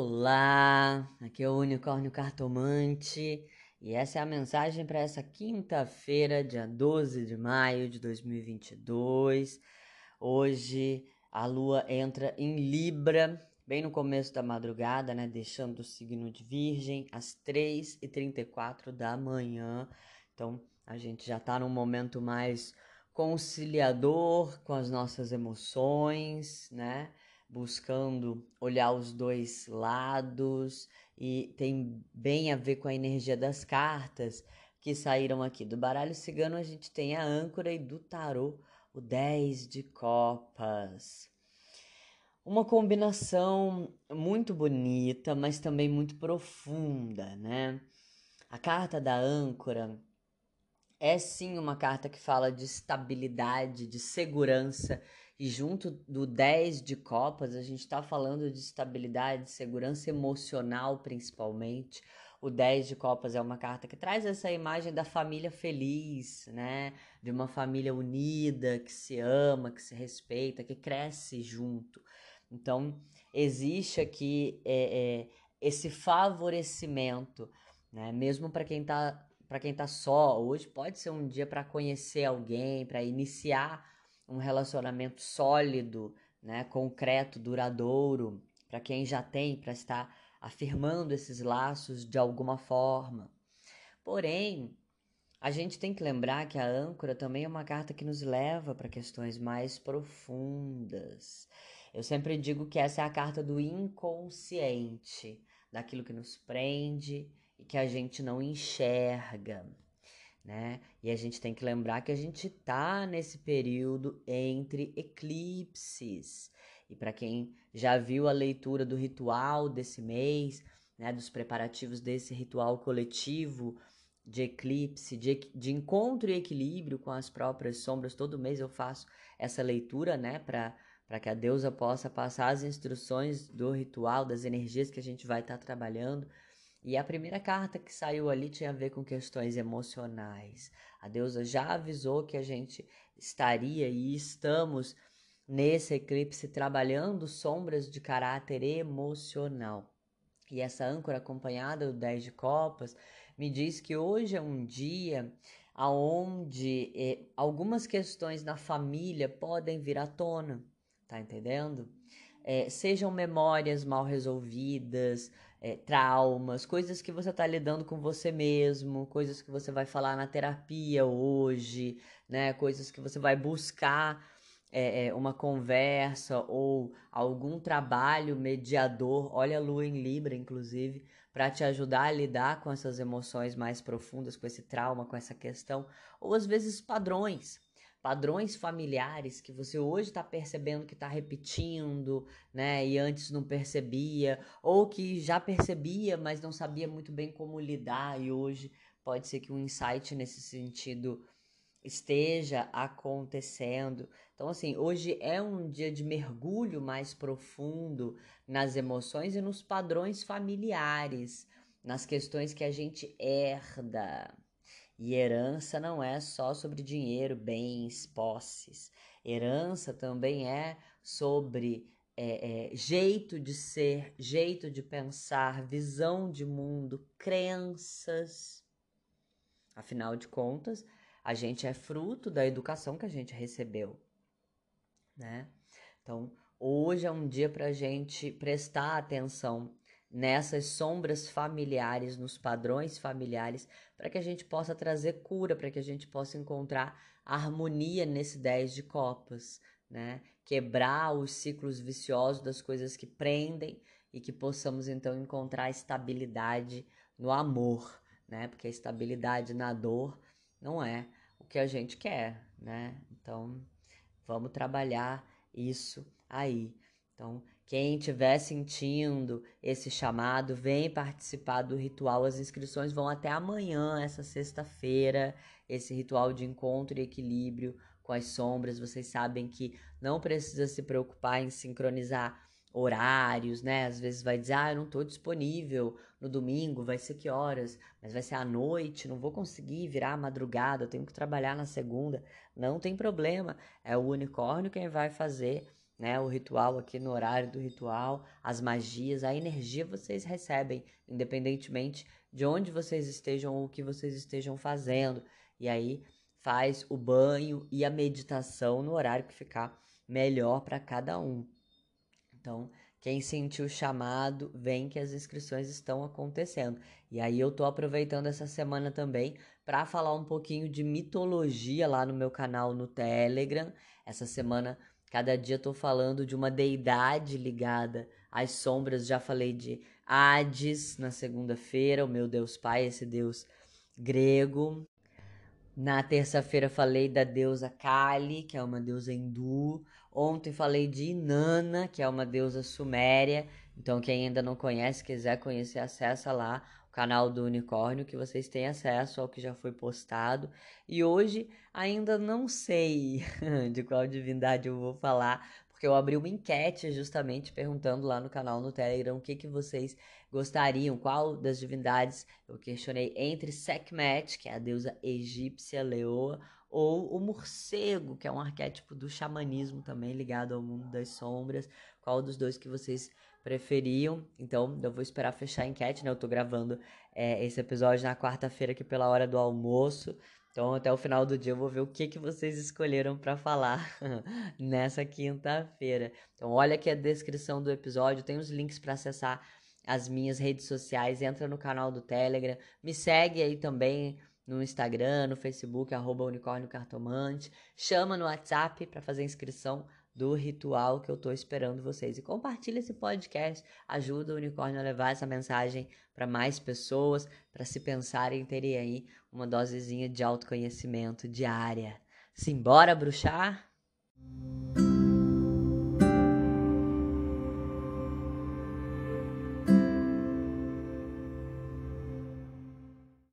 Olá, aqui é o Unicórnio Cartomante e essa é a mensagem para essa quinta-feira, dia 12 de maio de 2022. Hoje a lua entra em Libra, bem no começo da madrugada, né? Deixando o signo de Virgem às 3h34 da manhã. Então a gente já está num momento mais conciliador com as nossas emoções, né? Buscando olhar os dois lados e tem bem a ver com a energia das cartas que saíram aqui. Do baralho cigano a gente tem a âncora e do tarô o 10 de copas. Uma combinação muito bonita, mas também muito profunda, né? A carta da âncora é sim uma carta que fala de estabilidade, de segurança e junto do 10 de copas, a gente está falando de estabilidade, segurança emocional principalmente. O 10 de copas é uma carta que traz essa imagem da família feliz, né? De uma família unida, que se ama, que se respeita, que cresce junto. Então, existe aqui é, é, esse favorecimento, né? Mesmo para quem está para quem tá só, hoje pode ser um dia para conhecer alguém, para iniciar um relacionamento sólido, né, concreto, duradouro, para quem já tem, para estar afirmando esses laços de alguma forma. Porém, a gente tem que lembrar que a âncora também é uma carta que nos leva para questões mais profundas. Eu sempre digo que essa é a carta do inconsciente, daquilo que nos prende e que a gente não enxerga né? E a gente tem que lembrar que a gente tá nesse período entre eclipses. E para quem já viu a leitura do ritual desse mês, né, dos preparativos desse ritual coletivo de eclipse, de, de encontro e equilíbrio com as próprias sombras, todo mês eu faço essa leitura, né, para para que a deusa possa passar as instruções do ritual, das energias que a gente vai estar tá trabalhando e a primeira carta que saiu ali tinha a ver com questões emocionais. A deusa já avisou que a gente estaria e estamos nesse eclipse trabalhando sombras de caráter emocional. E essa âncora acompanhada do 10 de copas me diz que hoje é um dia aonde eh, algumas questões na família podem vir à tona, tá entendendo? Eh, sejam memórias mal resolvidas, é, traumas, coisas que você está lidando com você mesmo, coisas que você vai falar na terapia hoje, né? Coisas que você vai buscar é, é, uma conversa ou algum trabalho mediador. Olha a lua em Libra, inclusive, para te ajudar a lidar com essas emoções mais profundas, com esse trauma, com essa questão, ou às vezes padrões padrões familiares que você hoje está percebendo que está repetindo, né? E antes não percebia, ou que já percebia, mas não sabia muito bem como lidar, e hoje pode ser que um insight nesse sentido esteja acontecendo. Então, assim, hoje é um dia de mergulho mais profundo nas emoções e nos padrões familiares, nas questões que a gente herda. E herança não é só sobre dinheiro, bens, posses. Herança também é sobre é, é, jeito de ser, jeito de pensar, visão de mundo, crenças. Afinal de contas, a gente é fruto da educação que a gente recebeu, né? Então, hoje é um dia para a gente prestar atenção nessas sombras familiares, nos padrões familiares, para que a gente possa trazer cura, para que a gente possa encontrar harmonia nesse 10 de copas, né? Quebrar os ciclos viciosos das coisas que prendem e que possamos então encontrar estabilidade no amor, né? Porque a estabilidade na dor não é o que a gente quer, né? Então, vamos trabalhar isso aí. Então, quem estiver sentindo esse chamado, vem participar do ritual. As inscrições vão até amanhã, essa sexta-feira. Esse ritual de encontro e equilíbrio com as sombras. Vocês sabem que não precisa se preocupar em sincronizar horários, né? Às vezes vai dizer, ah, eu não estou disponível no domingo, vai ser que horas? Mas vai ser à noite, não vou conseguir virar madrugada, eu tenho que trabalhar na segunda. Não tem problema, é o unicórnio quem vai fazer né, o ritual aqui no horário do ritual, as magias, a energia vocês recebem, independentemente de onde vocês estejam ou o que vocês estejam fazendo. E aí faz o banho e a meditação no horário que ficar melhor para cada um. Então, quem sentiu o chamado, vem que as inscrições estão acontecendo. E aí eu tô aproveitando essa semana também para falar um pouquinho de mitologia lá no meu canal no Telegram. Essa semana, cada dia eu falando de uma deidade ligada às sombras. Já falei de Hades na segunda-feira, o meu Deus Pai, esse deus grego. Na terça-feira falei da deusa Kali, que é uma deusa hindu. Ontem falei de Inanna, que é uma deusa suméria. Então, quem ainda não conhece, quiser conhecer, acessa lá canal do Unicórnio, que vocês têm acesso ao que já foi postado. E hoje ainda não sei de qual divindade eu vou falar, porque eu abri uma enquete justamente perguntando lá no canal no Telegram o que, que vocês gostariam, qual das divindades eu questionei entre Sekhmet, que é a deusa egípcia leoa, ou o morcego, que é um arquétipo do xamanismo também ligado ao mundo das sombras. Qual dos dois que vocês preferiam? Então, eu vou esperar fechar a enquete, né? Eu tô gravando é, esse episódio na quarta-feira aqui pela hora do almoço. Então, até o final do dia eu vou ver o que, que vocês escolheram para falar nessa quinta-feira. Então, olha aqui a descrição do episódio, tem os links para acessar as minhas redes sociais, entra no canal do Telegram, me segue aí também no Instagram, no Facebook, arroba unicórnio cartomante. Chama no WhatsApp para fazer inscrição do ritual que eu estou esperando vocês. E compartilha esse podcast, ajuda o unicórnio a levar essa mensagem para mais pessoas, para se pensarem terem aí uma dosezinha de autoconhecimento diária. Simbora bruxar?